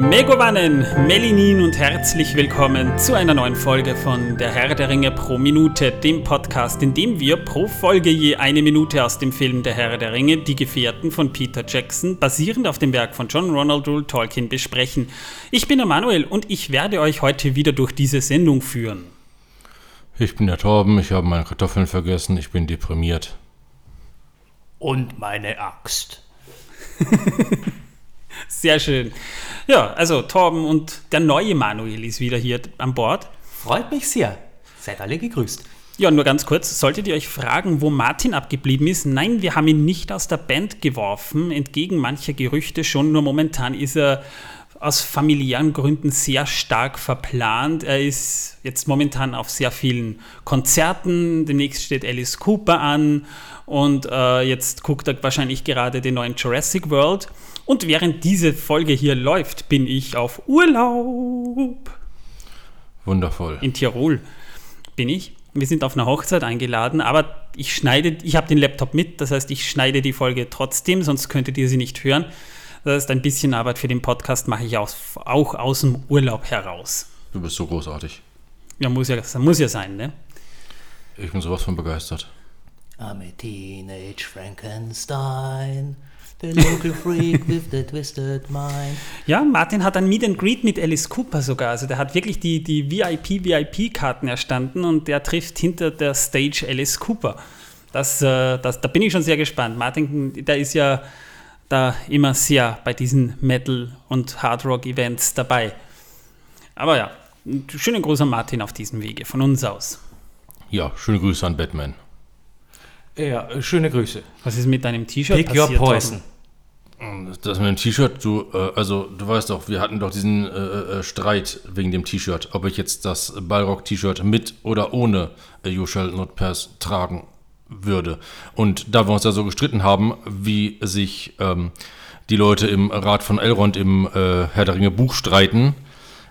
Megovanen, Melinin und herzlich willkommen zu einer neuen Folge von Der Herr der Ringe pro Minute, dem Podcast, in dem wir pro Folge je eine Minute aus dem Film Der Herr der Ringe, Die Gefährten von Peter Jackson, basierend auf dem Werk von John Ronald Rule Tolkien, besprechen. Ich bin der Manuel und ich werde euch heute wieder durch diese Sendung führen. Ich bin der Torben, ich habe meine Kartoffeln vergessen, ich bin deprimiert. Und meine Axt. Sehr schön. Ja, also Torben und der neue Manuel ist wieder hier an Bord. Freut mich sehr. Seid alle gegrüßt. Ja, nur ganz kurz, solltet ihr euch fragen, wo Martin abgeblieben ist? Nein, wir haben ihn nicht aus der Band geworfen, entgegen mancher Gerüchte schon, nur momentan ist er aus familiären Gründen sehr stark verplant. Er ist jetzt momentan auf sehr vielen Konzerten. Demnächst steht Alice Cooper an und äh, jetzt guckt er wahrscheinlich gerade den neuen Jurassic World. Und während diese Folge hier läuft, bin ich auf Urlaub. Wundervoll. In Tirol bin ich. Wir sind auf einer Hochzeit eingeladen, aber ich schneide, ich habe den Laptop mit, das heißt, ich schneide die Folge trotzdem, sonst könntet ihr sie nicht hören. Das heißt, ein bisschen Arbeit für den Podcast mache ich aus, auch aus dem Urlaub heraus. Du bist so großartig. Ja, muss ja, muss ja sein, ne? Ich bin sowas von begeistert. I'm a teenage Frankenstein. The local freak with the twisted mind. Ja, Martin hat ein Meet and Greet mit Alice Cooper sogar. Also der hat wirklich die, die VIP-VIP-Karten erstanden und der trifft hinter der Stage Alice Cooper. Das, äh, das, da bin ich schon sehr gespannt. Martin, der ist ja da immer sehr bei diesen Metal- und Hardrock-Events dabei. Aber ja, schönen Gruß an Martin auf diesem Wege, von uns aus. Ja, schöne Grüße an Batman. Ja, schöne Grüße. Was ist mit deinem T-Shirt Pick your passiert? poison. Das mit dem T-Shirt, du, äh, also du weißt doch, wir hatten doch diesen äh, äh, Streit wegen dem T-Shirt, ob ich jetzt das Ballrock-T-Shirt mit oder ohne äh, You Shall Not Pass tragen würde. Und da wir uns da so gestritten haben, wie sich ähm, die Leute im Rat von Elrond im äh, Herr der Ringe Buch streiten,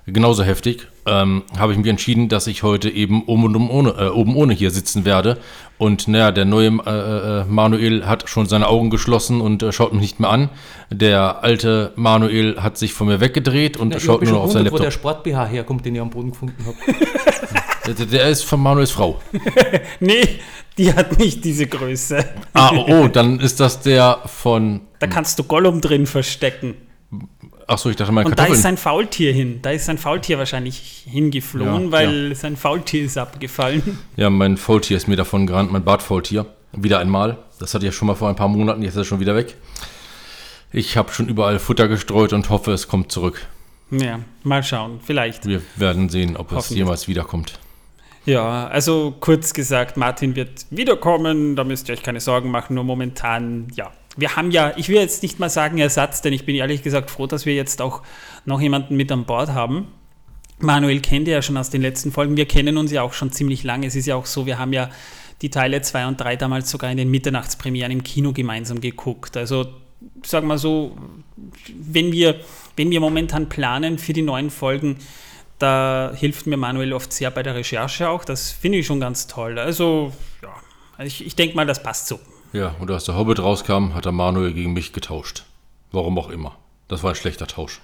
genauso heftig, ähm, habe ich mich entschieden, dass ich heute eben oben, und um ohne, äh, oben ohne hier sitzen werde. Und naja, der neue äh, äh, Manuel hat schon seine Augen geschlossen und äh, schaut mich nicht mehr an. Der alte Manuel hat sich von mir weggedreht und Na, schaut nur noch auf sein gewundert, wo der Laptop. Sport-BH herkommt, den ich am Boden gefunden habe. Der, der ist von Manuels Frau. Nee, die hat nicht diese Größe. Ah, oh, dann ist das der von. Da kannst du Gollum drin verstecken. Achso, ich dachte mal Und da ist Kartoffeln. sein Faultier hin. Da ist sein Faultier wahrscheinlich hingeflohen, Ja, weil sein Faultier ist abgefallen. Ja, mein Faultier ist mir davon gerannt, mein Bartfaultier. Wieder einmal. Das hatte ich ja schon mal vor ein paar Monaten, jetzt ist er schon wieder weg. Ich habe schon überall Futter gestreut und hoffe, es kommt zurück. Ja, mal schauen, vielleicht. Wir werden sehen, ob es jemals wiederkommt. Ja, also kurz gesagt, Martin wird wiederkommen, da müsst ihr euch keine Sorgen machen, nur momentan, ja. Wir haben ja, ich will jetzt nicht mal sagen Ersatz, denn ich bin ehrlich gesagt froh, dass wir jetzt auch noch jemanden mit an Bord haben. Manuel kennt ihr ja schon aus den letzten Folgen, wir kennen uns ja auch schon ziemlich lange. Es ist ja auch so, wir haben ja die Teile 2 und 3 damals sogar in den Mitternachtspremieren im Kino gemeinsam geguckt. Also sagen wir so, wenn wir, wenn wir momentan planen für die neuen Folgen, da hilft mir Manuel oft sehr bei der Recherche auch. Das finde ich schon ganz toll. Also, ja, ich, ich denke mal, das passt so. Ja, und als der Hobbit rauskam, hat der Manuel gegen mich getauscht. Warum auch immer. Das war ein schlechter Tausch.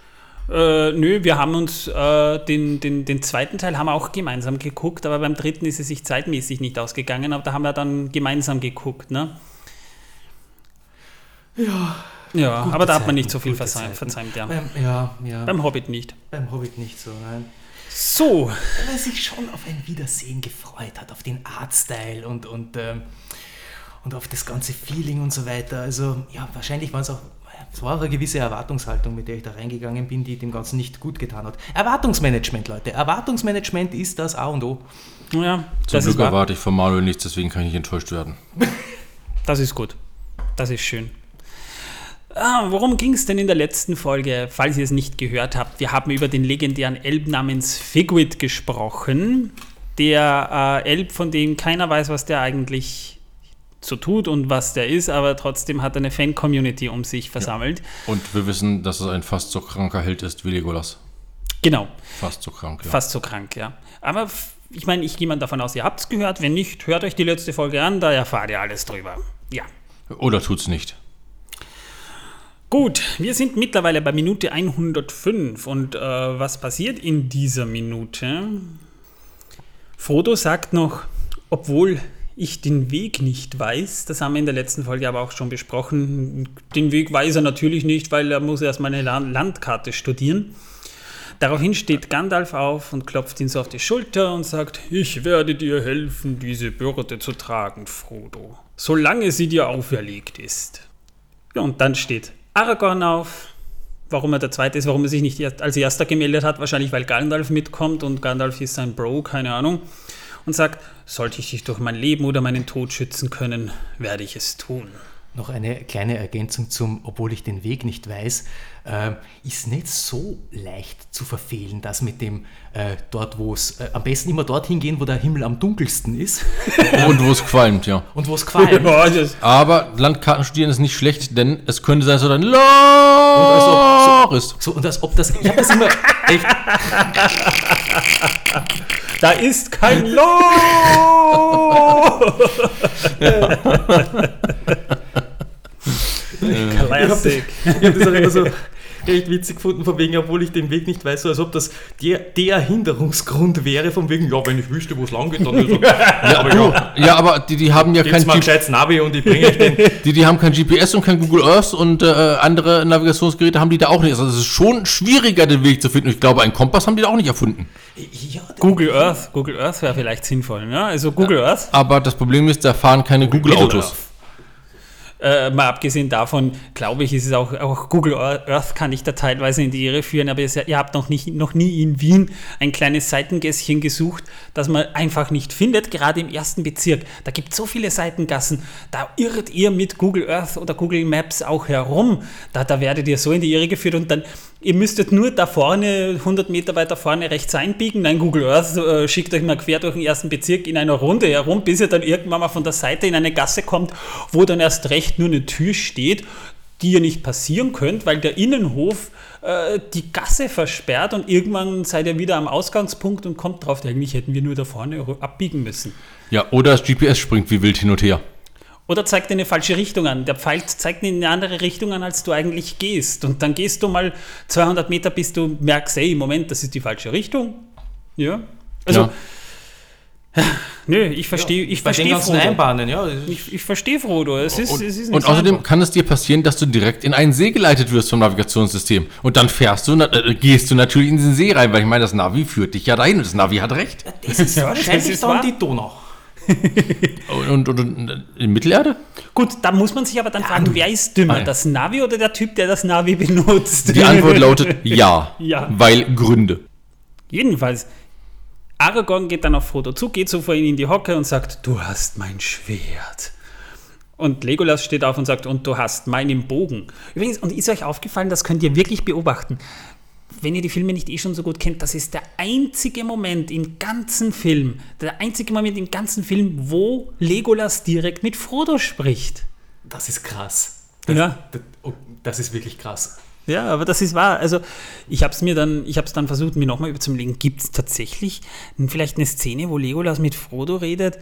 Äh, nö, wir haben uns äh, den, den, den zweiten Teil haben wir auch gemeinsam geguckt, aber beim dritten ist es sich zeitmäßig nicht ausgegangen, aber da haben wir dann gemeinsam geguckt, ne? Ja. Ja, aber da hat man Zeiten, nicht so viel gute verzeimt, Zeiten. verzeimt ja. Beim, ja, ja. Beim Hobbit nicht. Beim Hobbit nicht so, nein. So, Weil er sich schon auf ein Wiedersehen gefreut hat, auf den Artstyle und, und, ähm, und auf das ganze Feeling und so weiter. Also, ja, wahrscheinlich war es auch. Es war auch eine gewisse Erwartungshaltung, mit der ich da reingegangen bin, die dem Ganzen nicht gut getan hat. Erwartungsmanagement, Leute. Erwartungsmanagement ist das A und O. ja, Zum das ist Glück erwarte ich von Manuel nichts, deswegen kann ich nicht enttäuscht werden. Das ist gut. Das ist schön. Ah, worum ging es denn in der letzten Folge? Falls ihr es nicht gehört habt, wir haben über den legendären Elb namens Figwit gesprochen. Der äh, Elb, von dem keiner weiß, was der eigentlich so tut und was der ist, aber trotzdem hat er eine Fan-Community um sich versammelt. Und wir wissen, dass es ein fast so kranker Held ist wie Legolas. Genau, Fast so krank, ja. fast so krank, ja. Aber ich meine, ich gehe mal davon aus, ihr habt es gehört. Wenn nicht, hört euch die letzte Folge an, da erfahrt ihr alles drüber. Ja. Oder tut's nicht. Gut, wir sind mittlerweile bei Minute 105 und äh, was passiert in dieser Minute? Frodo sagt noch, obwohl ich den Weg nicht weiß, das haben wir in der letzten Folge aber auch schon besprochen, den Weg weiß er natürlich nicht, weil er muss erstmal eine Landkarte studieren. Daraufhin steht Gandalf auf und klopft ihn so auf die Schulter und sagt, ich werde dir helfen, diese Bürde zu tragen, Frodo, solange sie dir auferlegt ist. Ja, und dann steht Aragorn auf, warum er der Zweite ist, warum er sich nicht als Erster gemeldet hat, wahrscheinlich weil Gandalf mitkommt und Gandalf ist sein Bro, keine Ahnung, und sagt, sollte ich dich durch mein Leben oder meinen Tod schützen können, werde ich es tun. Noch eine kleine Ergänzung zum, obwohl ich den Weg nicht weiß, äh, ist nicht so leicht zu verfehlen, das mit dem äh, dort, wo es äh, am besten immer dorthin gehen, wo der Himmel am dunkelsten ist. Und wo es qualmt, ja. Und wo es qualmt. Aber Landkarten studieren ist nicht schlecht, denn es könnte sein, so ein Loch so, ist. So, und als ob das, ich habe das immer echt. Da ist kein Loch! Classic. Ich habe das auch immer so recht witzig gefunden, von wegen, obwohl ich den Weg nicht weiß, so als ob das der, der Hinderungsgrund wäre, von wegen, ja, wenn ich wüsste, wo es lang geht, dann ist ja, aber, ja, ja, aber die, die haben ja kein mal G Navi und ich bringe euch den. Die, die haben kein GPS und kein Google Earth und äh, andere Navigationsgeräte haben die da auch nicht. Also es ist schon schwieriger, den Weg zu finden. Ich glaube, einen Kompass haben die da auch nicht erfunden. Ja, Google Earth, Google Earth wäre vielleicht sinnvoll, ja? Also Google Earth. Aber das Problem ist, da fahren keine Google-Autos. Äh, mal abgesehen davon, glaube ich, ist es auch, auch Google Earth kann ich da teilweise in die Irre führen, aber ihr, habt noch, nicht, noch nie in Wien ein kleines Seitengässchen gesucht, das man einfach nicht findet, gerade im ersten Bezirk. Da gibt es so viele Seitengassen, da irrt ihr mit Google Earth oder Google Maps auch herum. Da, da werdet ihr so in die Irre geführt und dann ihr müsstet nur da vorne, 100 Meter weiter vorne rechts einbiegen. Nein, Google Earth äh, schickt euch mal quer durch den ersten Bezirk in einer Runde herum, bis ihr dann irgendwann mal von der Seite in eine Gasse kommt, wo dann erst recht nur eine Tür steht, die ihr nicht passieren könnt, weil der Innenhof äh, die Gasse versperrt und irgendwann seid ihr wieder am Ausgangspunkt und kommt drauf, eigentlich hätten wir nur da vorne abbiegen müssen. Ja, oder das GPS springt wie wild hin und her. Oder zeigt dir eine falsche Richtung an. Der Pfeil zeigt in eine andere Richtung an, als du eigentlich gehst. Und dann gehst du mal 200 Meter, bis du merkst, hey, Moment, das ist die falsche Richtung. Ja. Also, ja. Nö, ich verstehe ja, ich verstehe Frodo. Einbahnen, ja. Ich, ich verstehe Frodo. Es ist, und, es ist und außerdem einfach. kann es dir passieren, dass du direkt in einen See geleitet wirst vom Navigationssystem. Und dann fährst du, äh, gehst du natürlich in den See rein, weil ich meine, das Navi führt dich ja dahin und das Navi hat recht. Das ist ja, wahrscheinlich das dann die Donau. Und, und, und, in Mittelerde? Gut, da muss man sich aber dann fragen, wer ist dümmer, das Navi oder der Typ, der das Navi benutzt? Die Antwort lautet ja, ja. weil Gründe. Jedenfalls, Aragorn geht dann auf Frodo zu, geht so vor ihn in die Hocke und sagt, du hast mein Schwert. Und Legolas steht auf und sagt, und du hast meinen Bogen. Übrigens, und ist euch aufgefallen, das könnt ihr wirklich beobachten wenn ihr die Filme nicht eh schon so gut kennt, das ist der einzige Moment im ganzen Film, der einzige Moment im ganzen Film, wo Legolas direkt mit Frodo spricht. Das ist krass. Das, ja. Das, oh, das ist wirklich krass. Ja, aber das ist wahr. Also ich habe es mir dann, ich habe es dann versucht, mir nochmal überzulegen. Gibt es tatsächlich vielleicht eine Szene, wo Legolas mit Frodo redet?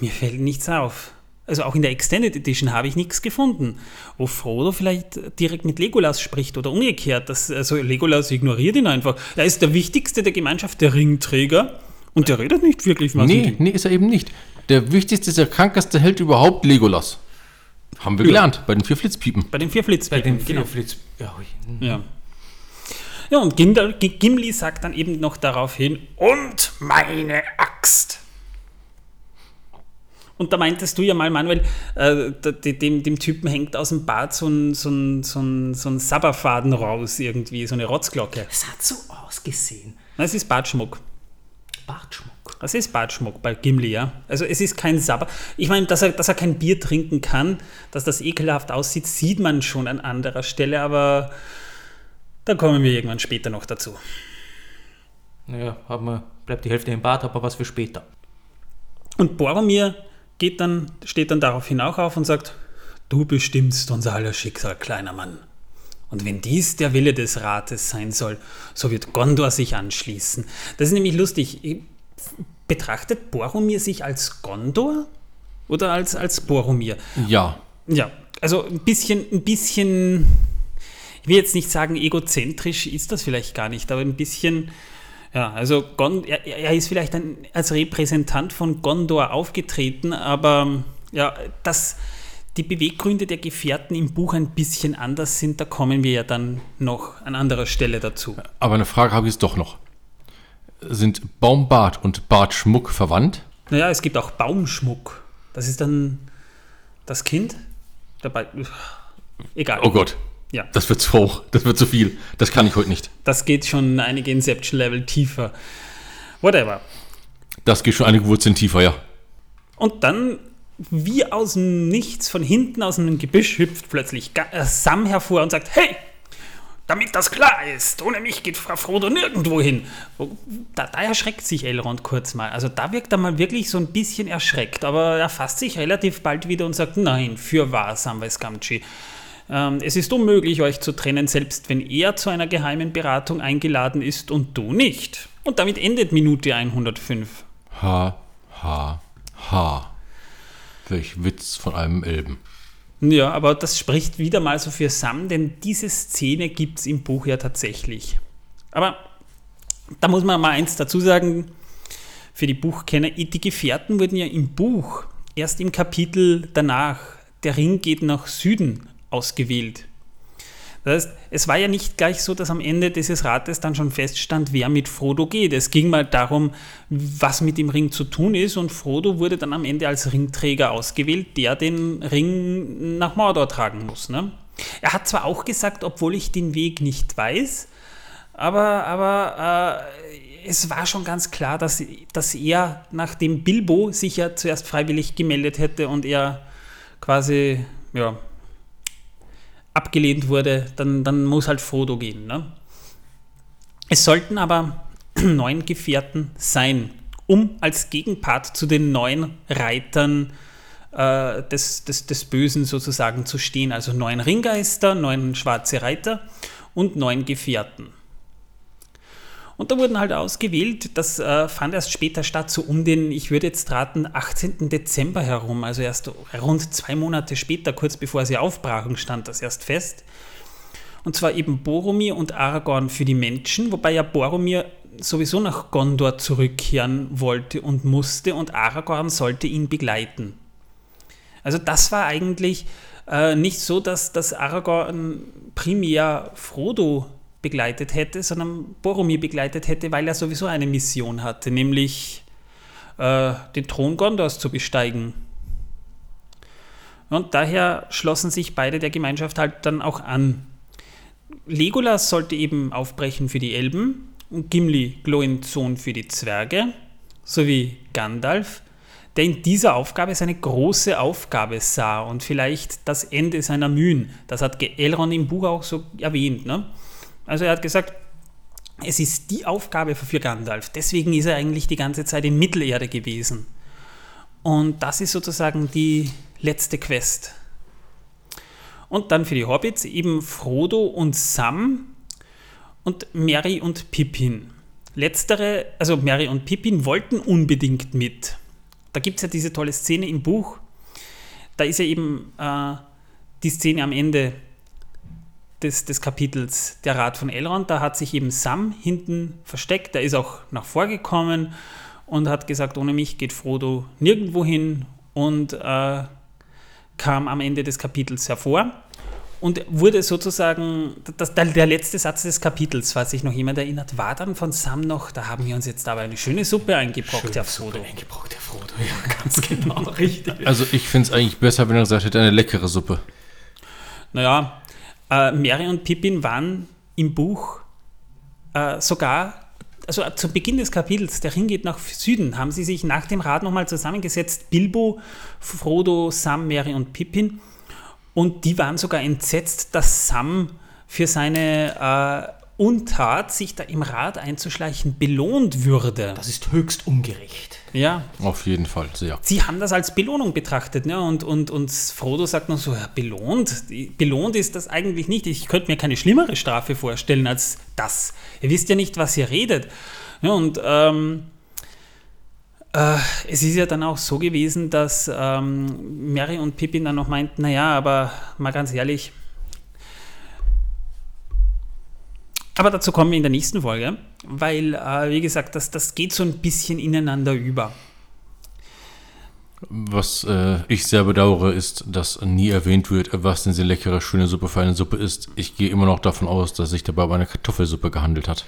Mir fällt nichts auf also auch in der Extended Edition habe ich nichts gefunden, wo Frodo vielleicht direkt mit Legolas spricht oder umgekehrt. Das, also Legolas ignoriert ihn einfach. Er ist der wichtigste der Gemeinschaft, der Ringträger. Und der redet nicht wirklich was. Nee, nee, ist er eben nicht. Der wichtigste, der krankeste Held überhaupt, Legolas. Haben wir ja. gelernt, bei den vier Flitzpiepen. Bei den vier Flitzpiepen, Bei den vier genau. Flitz... Ja. ja. Ja, und Gimli sagt dann eben noch daraufhin, und meine Axt. Und da meintest du ja mal, Manuel, äh, dem, dem Typen hängt aus dem Bad so ein, so ein, so ein, so ein Sabberfaden raus, irgendwie, so eine Rotzglocke. Es hat so ausgesehen. Das ist Badschmuck. Bartschmuck. Das ist Bartschmuck bei Gimli, ja. Also es ist kein Sabber. Ich meine, dass er, dass er kein Bier trinken kann, dass das ekelhaft aussieht, sieht man schon an anderer Stelle, aber da kommen wir irgendwann später noch dazu. Naja, haben wir, bleibt die Hälfte im Bad, aber was für später. Und Boromir geht dann, steht dann daraufhin auch auf und sagt, du bestimmst unser aller Schicksal, kleiner Mann. Und wenn dies der Wille des Rates sein soll, so wird Gondor sich anschließen. Das ist nämlich lustig. Betrachtet Boromir sich als Gondor oder als, als Boromir? Ja. Ja, also ein bisschen, ein bisschen, ich will jetzt nicht sagen egozentrisch ist das vielleicht gar nicht, aber ein bisschen, ja, also Gon, er, er ist vielleicht ein, als Repräsentant von Gondor aufgetreten, aber ja, dass die Beweggründe der Gefährten im Buch ein bisschen anders sind, da kommen wir ja dann noch an anderer Stelle dazu. Aber eine Frage habe ich jetzt doch noch. Sind Baumbart und Bartschmuck verwandt? Naja, es gibt auch Baumschmuck. Das ist dann das Kind. Dabei. Egal. Oh Gott. Ja. Das wird zu hoch. Das wird zu viel. Das kann ich heute nicht. Das geht schon einige Inception-Level tiefer. Whatever. Das geht schon einige Wurzeln tiefer, ja. Und dann, wie aus dem Nichts, von hinten aus einem Gebüsch hüpft plötzlich äh, Sam hervor und sagt: Hey! Damit das klar ist, ohne mich geht Frau Frodo nirgendwo hin. Wo- Da, da erschreckt sich Elrond kurz mal. Also da wirkt er mal wirklich so ein bisschen erschreckt, aber er fasst sich relativ bald wieder und sagt, nein, für wahr, Samwise Gamgee. Ähm, es ist unmöglich, euch zu trennen, selbst wenn er zu einer geheimen Beratung eingeladen ist und du nicht. Und damit endet Minute 105. Ha, ha, ha. Welch Witz von einem Elben. Ja, aber das spricht wieder mal so für Sam, denn diese Szene gibt es im Buch ja tatsächlich. Aber da muss man mal eins dazu sagen, für die Buchkenner, die Gefährten wurden ja im Buch erst im Kapitel danach, der Ring geht nach Süden, ausgewählt. Das heißt, es war ja nicht gleich so, dass am Ende dieses Rates dann schon feststand, wer mit Frodo geht. Es ging mal darum, was mit dem Ring zu tun ist und Frodo wurde dann am Ende als Ringträger ausgewählt, der den Ring nach Mordor tragen muss. Ne? Er hat zwar auch gesagt, obwohl ich den Weg nicht weiß, aber, aber äh, es war schon ganz klar, dass, dass er, nachdem Bilbo sich ja zuerst freiwillig gemeldet hätte und er quasi, ja, abgelehnt wurde, dann, dann muss halt Frodo gehen. Ne? Es sollten aber neun Gefährten sein, um als Gegenpart zu den neun Reitern äh, des, des, des Bösen sozusagen zu stehen. Also neun Ringgeister, neun schwarze Reiter und neun Gefährten. Und da wurden halt ausgewählt, das äh, fand erst später statt, so um den, ich würde jetzt raten, 18. Dezember herum, also erst rund zwei Monate später, kurz bevor sie aufbrachen, stand das erst fest. Und zwar eben Boromir und Aragorn für die Menschen, wobei ja Boromir sowieso nach Gondor zurückkehren wollte und musste und Aragorn sollte ihn begleiten. Also das war eigentlich äh, nicht so, dass, dass Aragorn primär Frodo begleitet hätte, sondern Boromir begleitet hätte, weil er sowieso eine Mission hatte, nämlich äh, den Thron Gondors zu besteigen. Und daher schlossen sich beide der Gemeinschaft halt dann auch an. Legolas sollte eben aufbrechen für die Elben und Gimli Glorintsohn für die Zwerge, sowie Gandalf, der in dieser Aufgabe seine große Aufgabe sah und vielleicht das Ende seiner Mühen. Das hat Elrond im Buch auch so erwähnt. Ne? Also er hat gesagt, es ist die Aufgabe für Gandalf. Deswegen ist er eigentlich die ganze Zeit in Mittelerde gewesen. Und das ist sozusagen die letzte Quest. Und dann für die Hobbits eben Frodo und Sam und Merry und Pippin. Letztere, also Merry und Pippin wollten unbedingt mit. Da gibt es ja diese tolle Szene im Buch. Da ist ja eben äh, die Szene am Ende des, des Kapitels Der Rat von Elrond. Da hat sich eben Sam hinten versteckt. Der ist auch nach vorgekommen und hat gesagt, ohne mich geht Frodo nirgendwo hin und äh, kam am Ende des Kapitels hervor und wurde sozusagen, das, der, der letzte Satz des Kapitels, falls sich noch jemand erinnert, war dann von Sam noch, da haben wir uns jetzt aber eine schöne Suppe eingebrockt, Schöne Herr Suppe Frodo. eingebrockt, Herr Frodo. Ja, ganz genau, richtig. Also ich finde es eigentlich besser, wenn er gesagt hätte, eine leckere Suppe. Naja, äh, Merry und Pippin waren im Buch äh, sogar, also zu Beginn des Kapitels, der Ring geht nach Süden, haben sie sich nach dem Rat nochmal zusammengesetzt, Bilbo, Frodo, Sam, Merry und Pippin. Und die waren sogar entsetzt, dass Sam für seine äh, Untat, sich da im Rat einzuschleichen, belohnt würde. Das ist höchst ungerecht. Ja, Auf jeden Fall, sehr. sie haben das als Belohnung betrachtet. Ne? Und, und, und Frodo sagt noch so, ja, belohnt? Belohnt ist das eigentlich nicht. Ich könnte mir keine schlimmere Strafe vorstellen als das. Ihr wisst ja nicht, was ihr redet. Ja, und ähm, Äh, es ist ja dann auch so gewesen, dass ähm, Mary und Pippin dann noch meinten, naja, aber mal ganz ehrlich, aber dazu kommen wir in der nächsten Folge, weil, äh, wie gesagt, das, das geht so ein bisschen ineinander über. Was äh, ich sehr bedauere, ist, dass nie erwähnt wird, was denn diese leckere, schöne Suppe für eine Suppe ist. Ich gehe immer noch davon aus, dass sich dabei um eine Kartoffelsuppe gehandelt hat.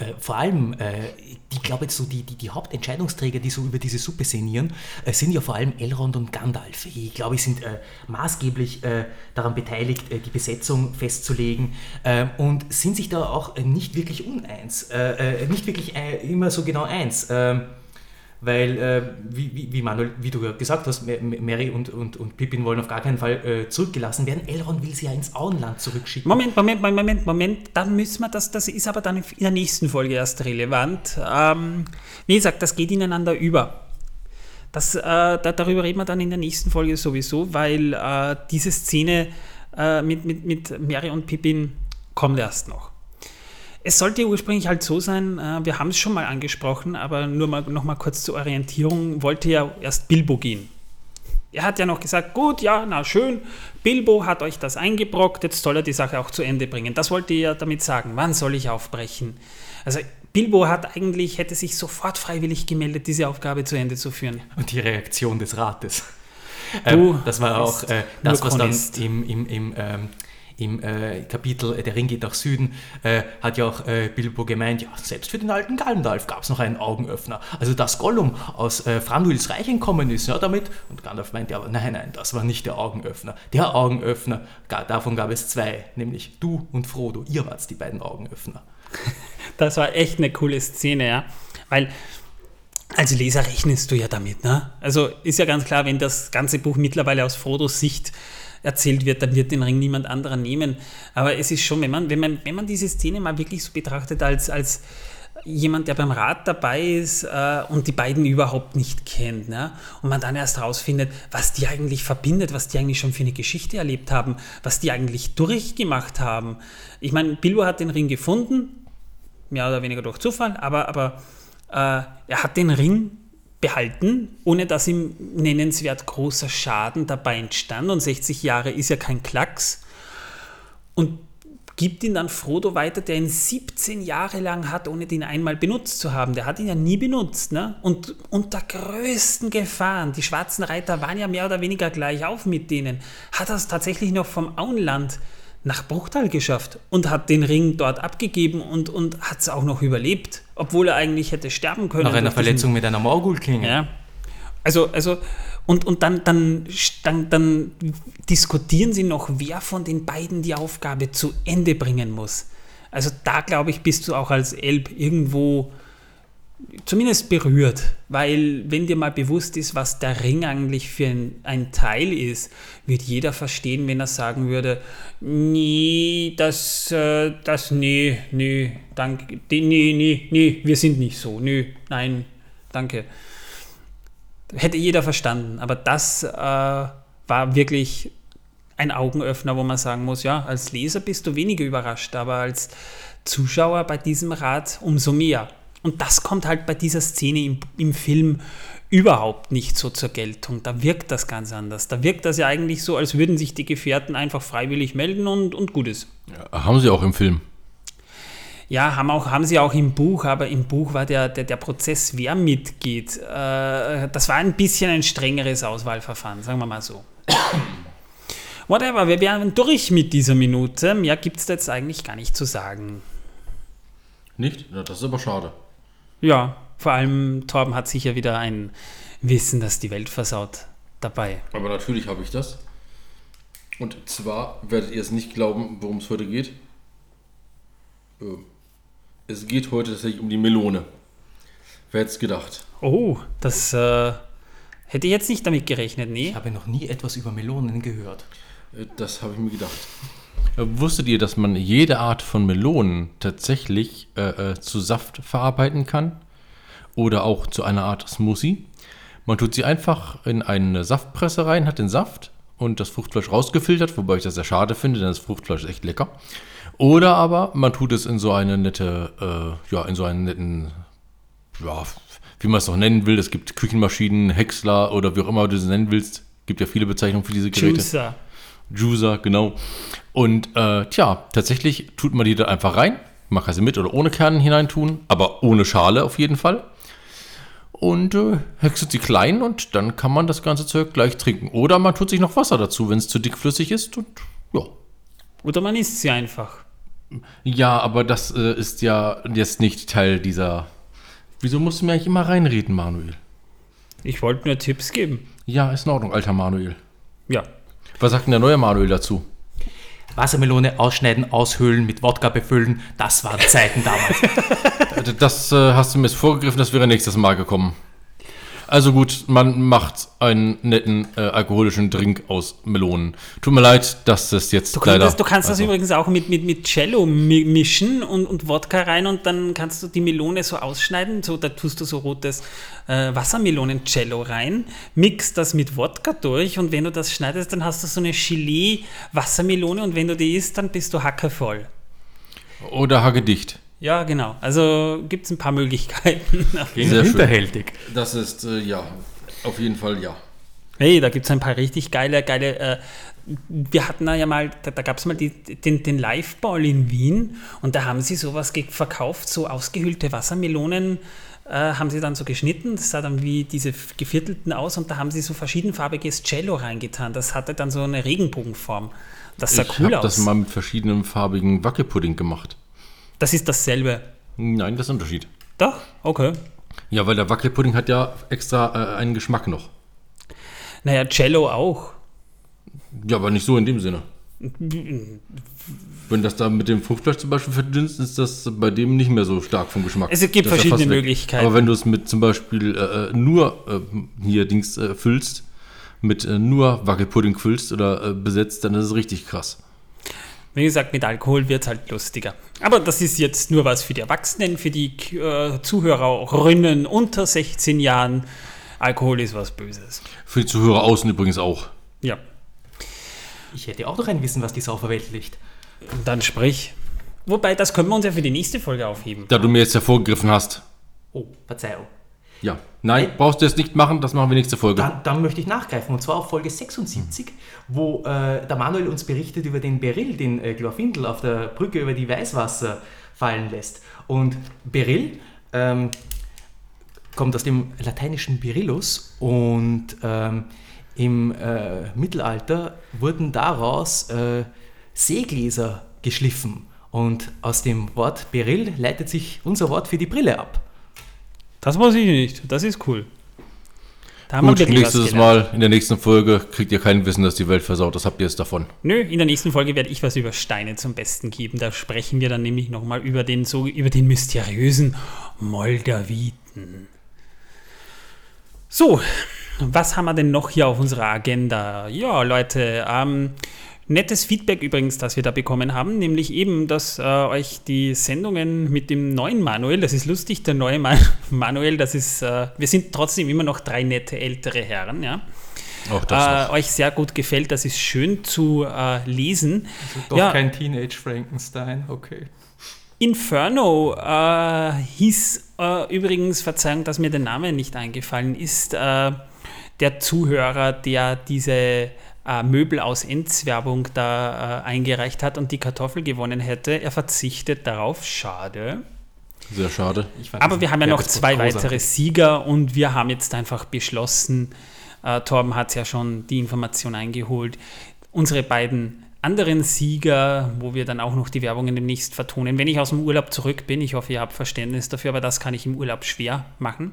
Äh, vor allem, äh, ich glaube, so die, die, die, Hauptentscheidungsträger, die so über diese Suppe sinnieren, äh, sind ja vor allem Elrond und Gandalf. Ich glaube, sie sind äh, maßgeblich äh, daran beteiligt, die Besetzung festzulegen und sind sich da auch nicht wirklich uneins, nicht wirklich immer so genau eins. Weil, äh, wie, wie, wie, Manuel, wie du gesagt hast, Mary und, und, und Pippin wollen auf gar keinen Fall äh, zurückgelassen werden. Elrond will sie ja ins Auenland zurückschicken. Moment, Moment, Moment, Moment, dann müssen wir das, das ist aber dann in der nächsten Folge erst relevant. Ähm, wie gesagt, das geht ineinander über. Das, äh, da, darüber reden wir dann in der nächsten Folge sowieso, weil äh, diese Szene äh, mit, mit, mit Mary und Pippin kommt erst noch. Es sollte ursprünglich halt so sein, äh, wir haben es schon mal angesprochen, aber nur mal, noch mal kurz zur Orientierung, wollte ja erst Bilbo gehen. Er hat ja noch gesagt, gut, ja, na schön, Bilbo hat euch das eingebrockt, jetzt soll er die Sache auch zu Ende bringen. Das wollte er damit sagen, wann soll ich aufbrechen? Also Bilbo hat eigentlich, hätte sich sofort freiwillig gemeldet, diese Aufgabe zu Ende zu führen. Und die Reaktion des Rates. Du, ähm, das war auch äh, das, was dann im, im, im ähm, im äh, Kapitel äh, Der Ring geht nach Süden, äh, hat ja auch äh, Bilbo gemeint, ja, selbst für den alten Gandalf gab es noch einen Augenöffner. Also dass Gollum aus äh, Franduils Reich entkommen ist, ja, damit, und Gandalf meinte aber, nein, nein, das war nicht der Augenöffner. Der Augenöffner, davon gab es zwei, nämlich du und Frodo, ihr wart die beiden Augenöffner. Das war echt eine coole Szene, ja, weil als Leser rechnest du ja damit, ne? Also ist ja ganz klar, wenn das ganze Buch mittlerweile aus Frodos Sicht erzählt wird, dann wird den Ring niemand anderer nehmen. Aber es ist schon, wenn man, wenn man, wenn man diese Szene mal wirklich so betrachtet als, als jemand, der beim Rat dabei ist äh, und die beiden überhaupt nicht kennt. Ne? Und man dann erst herausfindet, was die eigentlich verbindet, was die eigentlich schon für eine Geschichte erlebt haben, was die eigentlich durchgemacht haben. Ich meine, Bilbo hat den Ring gefunden, mehr oder weniger durch Zufall, aber, aber äh, er hat den Ring behalten, ohne dass ihm nennenswert großer Schaden dabei entstand. Und 60 Jahre ist ja kein Klacks. Und gibt ihn dann Frodo weiter, der ihn 17 Jahre lang hat, ohne den einmal benutzt zu haben. Der hat ihn ja nie benutzt. Ne? Und unter größten Gefahren, die schwarzen Reiter waren ja mehr oder weniger gleich auf mit denen, hat er es tatsächlich noch vom Auenland nach Bruchtal geschafft und hat den Ring dort abgegeben und, und hat es auch noch überlebt, obwohl er eigentlich hätte sterben können. Nach einer Verletzung mit einer Morgulklinge. Ja. Also, also und, und dann, dann, dann, dann diskutieren sie noch, wer von den beiden die Aufgabe zu Ende bringen muss. Also da glaube ich, bist du auch als Elb irgendwo zumindest berührt, weil wenn dir mal bewusst ist, was der Ring eigentlich für ein, ein, Teil ist, wird jeder verstehen, wenn er sagen würde, nee, das, äh, das, nee, nee, danke, nee, nee, nee, wir sind nicht so, nee, nein, danke. Hätte jeder verstanden, aber das äh, war wirklich ein Augenöffner, wo man sagen muss, ja, als Leser bist du weniger überrascht, aber als Zuschauer bei diesem Rat umso mehr. Und das kommt halt bei dieser Szene im, im Film überhaupt nicht so zur Geltung. Da wirkt das ganz anders. Da wirkt das ja eigentlich so, als würden sich die Gefährten einfach freiwillig melden und, und gut ist. Ja, haben sie auch im Film. Ja, haben, auch, haben sie auch im Buch, aber im Buch war der, der, der Prozess, wer mitgeht, äh, das war ein bisschen ein strengeres Auswahlverfahren, sagen wir mal so. Whatever, wir wären durch mit dieser Minute. Mehr gibt es jetzt eigentlich gar nicht zu sagen. Nicht? Ja, das ist aber schade. Ja, vor allem Torben hat sicher wieder ein Wissen, das die Welt versaut, dabei. Aber natürlich habe ich das. Und zwar werdet ihr es nicht glauben, worum es heute geht. Ähm, es geht heute tatsächlich um die Melone. Wer hätte es gedacht? Oh, das äh, hätte ich jetzt nicht damit gerechnet, nee. Ich habe noch nie etwas über Melonen gehört. Äh, das habe ich mir gedacht. Wusstet ihr, dass man jede Art von Melonen tatsächlich äh, äh, zu Saft verarbeiten kann? Oder auch zu einer Art Smoothie? Man tut sie einfach in eine Saftpresse rein, hat den Saft und das Fruchtfleisch rausgefiltert, wobei ich das sehr schade finde, denn das Fruchtfleisch ist echt lecker. Oder aber man tut es in so eine nette, äh, ja, in so einen netten ja, wie man es auch nennen will, es gibt Küchenmaschinen, Häcksler oder wie auch immer du es nennen willst. Gibt ja viele Bezeichnungen für diese Geräte. Juicer. Juicer, genau. Und äh, tja, tatsächlich tut man die da einfach rein. Man kann sie mit oder ohne Kernen hineintun, aber ohne Schale auf jeden Fall. Und äh, häckselt sie klein und dann kann man das ganze Zeug gleich trinken. Oder man tut sich noch Wasser dazu, wenn es zu dickflüssig ist. Und ja. Oder man isst sie einfach. Ja, aber das äh, ist ja jetzt nicht Teil dieser. Wieso musst du mir eigentlich immer reinreden, Manuel? Ich wollte nur Tipps geben. Ja, ist in Ordnung, alter Manuel. Ja. Was sagt denn der neue Manuel dazu? Wassermelone ausschneiden, aushöhlen, mit Wodka befüllen, das waren Zeiten damals. Das äh, hast du mir jetzt vorgegriffen, das wäre nächstes Mal gekommen. Also gut, man macht einen netten äh, alkoholischen Drink aus Melonen. Tut mir leid, dass das jetzt Du, leider... kannst, du kannst das also, übrigens auch mit, mit, mit Cello mi- mischen und, und Wodka rein und dann kannst du die Melone so ausschneiden. So, da tust du so rotes äh, Wassermelonen-Cello rein, mixst das mit Wodka durch und wenn du das schneidest, dann hast du so eine Gelee-Wassermelone und wenn du die isst, dann bist du hackevoll. Oder Hagedicht. Ja, genau. Also gibt es ein paar Möglichkeiten. Sehr schön. Hinterhältig. Das ist, äh, ja, auf jeden Fall ja. Hey, da gibt es ein paar richtig geile, geile. Äh, wir hatten da ja mal, da, da gab es mal die, den, den Live-Ball in Wien und da haben sie sowas verkauft, so ausgehöhlte Wassermelonen äh, haben sie dann so geschnitten. Das sah dann wie diese geviertelten aus und da haben sie so verschiedenfarbiges Cello reingetan. Das hatte dann so eine Regenbogenform. Das sah ich cool habe aus. das mal mit verschiedenen farbigen Wackelpudding gemacht. Das ist dasselbe. Nein, das ist ein Unterschied. Doch? Okay. Ja, weil der Wackelpudding hat ja extra äh, einen Geschmack noch. Naja, Cello auch. Ja, aber nicht so in dem Sinne. Wenn das da mit dem Fruchtfleisch zum Beispiel verdünst, ist das bei dem nicht mehr so stark vom Geschmack. Es gibt Das verschiedene. Möglichkeiten. Aber wenn du es mit zum Beispiel äh, nur äh, hier Dings äh, füllst, mit äh, nur Wackelpudding füllst oder äh, besetzt, dann ist es richtig krass. Wie gesagt, mit Alkohol wird es halt lustiger. Aber das ist jetzt nur was für die Erwachsenen, für die äh, Zuhörerinnen unter 16 Jahren. Alkohol ist was Böses. Für die Zuhörer außen übrigens auch. Ja, Ich hätte auch noch ein Wissen, was die Sau verweltlicht. dann sprich. Wobei, das können wir uns ja für die nächste Folge aufheben. Da du mir jetzt ja vorgegriffen hast. Oh, Verzeihung. Ja. Nein, brauchst du jetzt nicht machen, das machen wir nächste Folge. Dann, dann möchte ich nachgreifen, und zwar auf Folge 76, wo äh, der Manuel uns berichtet über den Beryl, den äh, Glorfindel auf der Brücke über die Weißwasser fallen lässt. Und Beryl ähm, kommt aus dem lateinischen Berillus und ähm, im äh, Mittelalter wurden daraus äh, Seegläser geschliffen. Und aus dem Wort Beryl leitet sich unser Wort für die Brille ab. Das weiß ich nicht. Das ist cool. Da Gut, nächstes. Mal in der nächsten Folge kriegt ihr kein Wissen, dass die Welt versaut. Das habt ihr jetzt davon. Nö, in der nächsten Folge werde ich was über Steine zum Besten geben. Da sprechen wir dann nämlich nochmal über den so über den mysteriösen Moldawiten. So, was haben wir denn noch hier auf unserer Agenda? Ja, Leute, ähm, nettes Feedback übrigens, das wir da bekommen haben, nämlich eben, dass äh, euch die Sendungen mit dem neuen Manuel, das ist lustig, der neue Man Manuel, das ist, äh, wir sind trotzdem immer noch drei nette ältere Herren, ja Auch das äh, euch sehr gut gefällt. Das ist schön zu äh, lesen. Doch Ja. kein Teenage Frankenstein, okay. Inferno äh, hieß äh, übrigens, Verzeihung, dass mir der Name nicht eingefallen ist, äh, der Zuhörer, der diese äh, Möbel aus Enz-Werbung da äh, eingereicht hat und die Kartoffel gewonnen hätte. Er verzichtet darauf. Schade. Sehr schade. Ich fand Aber wir haben ja noch zwei weitere Sieger und wir haben jetzt einfach beschlossen, äh, Torben hat ja schon die Information eingeholt, unsere beiden anderen Sieger, wo wir dann auch noch die Werbungen demnächst vertonen, wenn ich aus dem Urlaub zurück bin, ich hoffe, ihr habt Verständnis dafür, aber das kann ich im Urlaub schwer machen.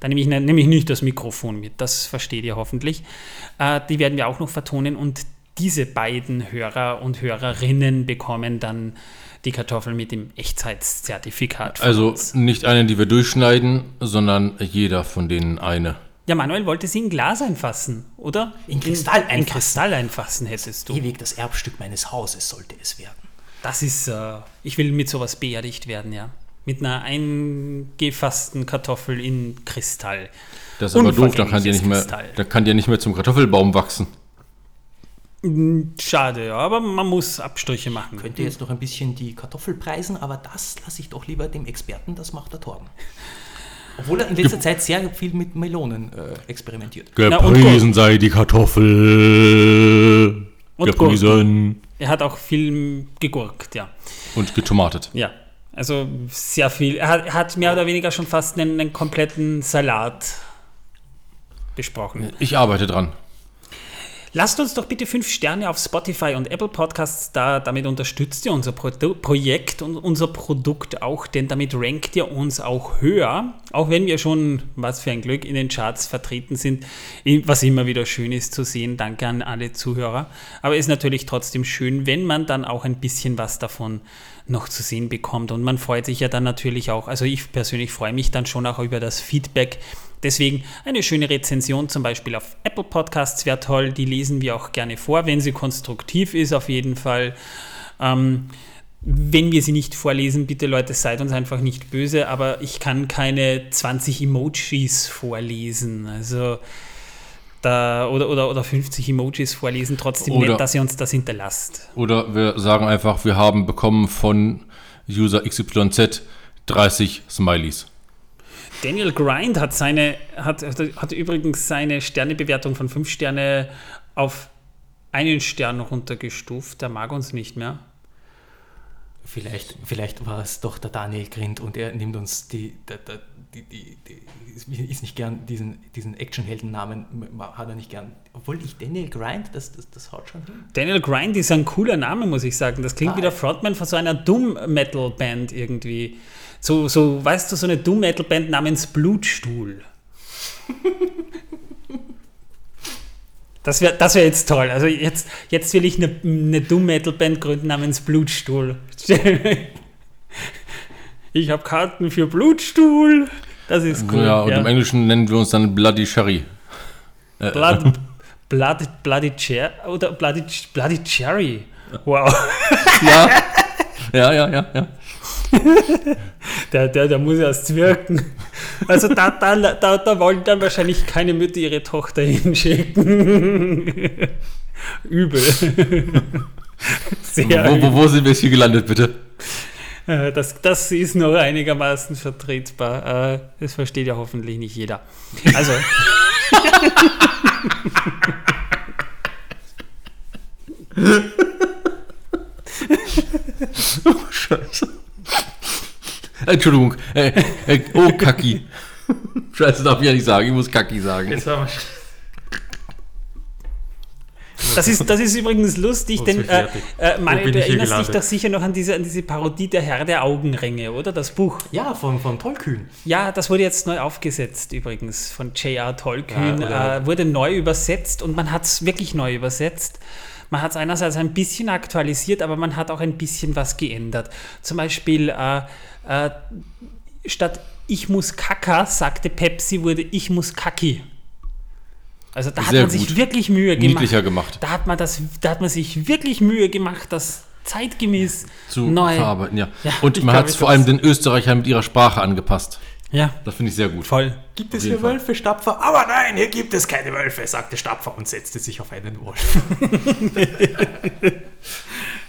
Da nehme ich ne- nämlich nicht das Mikrofon mit, das versteht ihr hoffentlich. Äh, die werden wir auch noch vertonen und diese beiden Hörer und Hörerinnen bekommen dann die Kartoffel mit dem Echtheitszertifikat. von Also uns. nicht eine, die wir durchschneiden, sondern jeder von denen eine. Ja, Manuel wollte sie in Glas einfassen, oder? In Kristall In einfassen. Kristall einfassen hättest du. Ewig das Erbstück meines Hauses sollte es werden. Das ist, äh, ich will mit sowas beerdigt werden, ja. Mit einer eingefassten Kartoffel in Kristall. Das ist aber doof, da kann, die nicht mehr, da kann die ja nicht mehr zum Kartoffelbaum wachsen. Schade, ja, aber man muss Abstriche machen. Könnte jetzt noch ein bisschen die Kartoffel preisen, aber das lasse ich doch lieber dem Experten, das macht der Torben. Obwohl er in letzter Zeit sehr viel mit Melonen äh, experimentiert. Na, und Gepriesen sei die Kartoffel. Und Gepriesen. Er hat auch viel gegurkt, ja. Und getomatet. Ja, also sehr viel. Er hat, er hat mehr oder weniger schon fast einen, einen kompletten Salat besprochen. Ich arbeite dran. Lasst uns doch bitte fünf Sterne auf Spotify und Apple Podcasts da. Damit unterstützt ihr unser Pro Projekt und unser Produkt auch, denn damit rankt ihr uns auch höher. Auch wenn wir schon, was für ein Glück, in den Charts vertreten sind, was immer wieder schön ist zu sehen. Danke an alle Zuhörer. Aber es ist natürlich trotzdem schön, wenn man dann auch ein bisschen was davon noch zu sehen bekommt. Und man freut sich ja dann natürlich auch, also ich persönlich freue mich dann schon auch über das Feedback, Deswegen eine schöne Rezension zum Beispiel auf Apple Podcasts wäre toll. Die lesen wir auch gerne vor, wenn sie konstruktiv ist, auf jeden Fall. Ähm, wenn wir sie nicht vorlesen, bitte Leute, seid uns einfach nicht böse, aber ich kann keine 20 Emojis vorlesen. Also da, oder, oder, oder 50 Emojis vorlesen, trotzdem Oder- nett, dass ihr uns das hinterlasst. Oder wir sagen einfach, wir haben bekommen von User XYZ 30 Smileys. Daniel Grind hat seine, hat, hat übrigens seine Sternebewertung von 5 Sterne auf einen Stern runtergestuft. Der mag uns nicht mehr. Vielleicht, vielleicht war es doch der Daniel Grind und er nimmt uns die, der, die, die, die ist nicht gern diesen, diesen Actionheldennamen, hat er nicht gern. Obwohl ich Daniel Grind, das, das, das haut schon hin. Daniel Grind ist ein cooler Name, muss ich sagen. Das klingt Ah, wie der. Frontman von so einer Doom-Metal-Band irgendwie. So, so, weißt du, so eine Doom-Metal-Band namens Blutstuhl. Das wäre das wär jetzt toll. Also jetzt, jetzt will ich eine, eine Doom-Metal-Band gründen namens Blutstuhl. Ich habe Karten für Blutstuhl. Das ist cool. ja, und im Englischen nennen wir uns dann Bloody Sherry. Äh, Blood, Blood, Bloody Cherry oder Bloody, Bloody Cherry. Wow. ja. ja, ja, ja, ja. Der, der, der muss erst wirken. Also da, da, da, da wollen dann wahrscheinlich keine Mütter ihre Tochter hinschicken. Übel. Sehr Wo, wo, wo sind wir jetzt hier gelandet, bitte? Äh, Das, das ist noch einigermaßen vertretbar. Äh, Das versteht ja hoffentlich nicht jeder. Also, Scheiße. Entschuldigung. Äh, äh, oh, Kaki. Scheiße, darf ich ja nicht sagen. Ich muss Kaki sagen. das ist, das ist übrigens lustig, Wo denn äh, äh, Manuel, du erinnerst dich doch sicher noch an diese, an diese Parodie der Herr der Augenringe, oder? Das Buch. Ja, von, von Tollkühn. Ja, das wurde jetzt neu aufgesetzt übrigens von J.R. Tolkien. Ja, äh, wurde neu übersetzt und man hat es wirklich neu übersetzt. Man hat es einerseits ein bisschen aktualisiert, aber man hat auch ein bisschen was geändert. Zum Beispiel äh, äh, statt Ich muss Kaka, sagte Pepsi, wurde Ich muss Kaki. Also da hat Sehr man sich gut. wirklich Mühe gemacht. Niedlicher gemacht. Da hat man das, da hat man sich wirklich Mühe gemacht, das zeitgemäß Zu neu. verarbeiten, ja. Ja, Und ich man hat es vor allem den Österreichern mit ihrer Sprache angepasst. Ja, Das finde ich sehr gut. voll. Gibt es hier Fall. Wölfe, Stapfer? Aber nein, hier gibt es keine Wölfe, sagte Stapfer und setzte sich auf einen Wolf.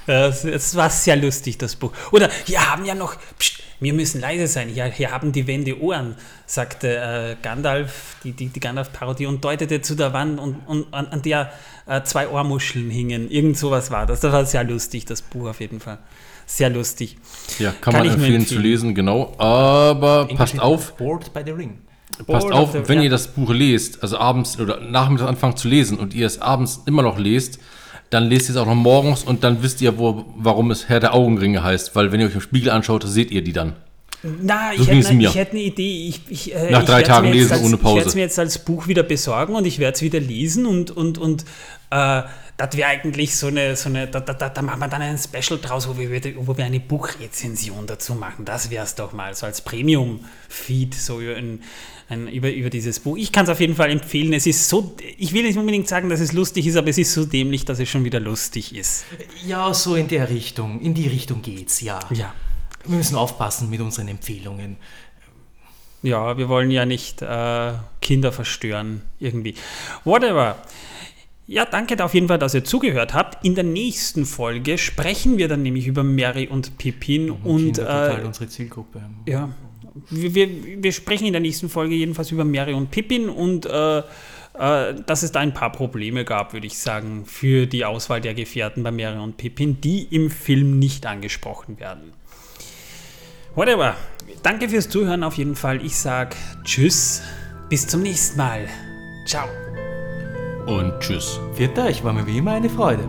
Das, es war sehr lustig, das Buch. Oder hier haben ja noch, pst, wir müssen leise sein, hier, hier haben die Wände Ohren, sagte äh, Gandalf, die, die, die Gandalf-Parodie und deutete zu der Wand, und, und an, an der äh, zwei Ohrmuscheln hingen. Irgend sowas war das. Das war sehr lustig, das Buch auf jeden Fall. Sehr lustig. Ja, kann, Kann man ich nur empfehlen zu empfehlen. lesen, genau. Aber passt auf, Board by the Ring. passt Board auf, the- wenn ja. ihr das Buch lest, also abends oder nachmittags anfangt zu lesen und ihr es abends immer noch lest, dann lest ihr es auch noch morgens und dann wisst ihr, wo, warum es Herr der Augenringe heißt. Weil wenn ihr euch im Spiegel anschaut, seht ihr die dann. Na, ich So hätte, ne, ich hätte eine Idee. Ich, ich, äh, Nach ich drei Tagen lesen als, ohne Ich werde es Pause. mir jetzt als Buch wieder besorgen und ich werde es wieder lesen und, und, und äh, das wäre eigentlich so eine, so eine da, da, da, da machen wir dann ein Special draus, wo wir, wo wir eine Buchrezension dazu machen. Das wäre es doch mal, so als Premium-Feed, so über, ein, ein, über, über dieses Buch. Ich kann es auf jeden Fall empfehlen. Es ist so, ich will nicht unbedingt sagen, dass es lustig ist, aber es ist so dämlich, dass es schon wieder lustig ist. Ja, so in der Richtung. In die Richtung geht's, ja. Ja. Wir müssen aufpassen mit unseren Empfehlungen. Ja, wir wollen ja nicht äh, Kinder verstören, irgendwie. Whatever. Ja, danke auf jeden Fall, dass ihr zugehört habt. In der nächsten Folge sprechen wir dann nämlich über Mary und Pippin und, Kinder, total äh, unsere Zielgruppe. ja, wir, wir, wir sprechen in der nächsten Folge jedenfalls über Mary und Pippin und äh, äh, dass es da ein paar Probleme gab, würde ich sagen, für die Auswahl der Gefährten bei Mary und Pippin, die im Film nicht angesprochen werden. Whatever. Danke fürs Zuhören auf jeden Fall. Ich sag Tschüss, bis zum nächsten Mal. Ciao. Und tschüss. Viert euch, war mir wie immer eine Freude.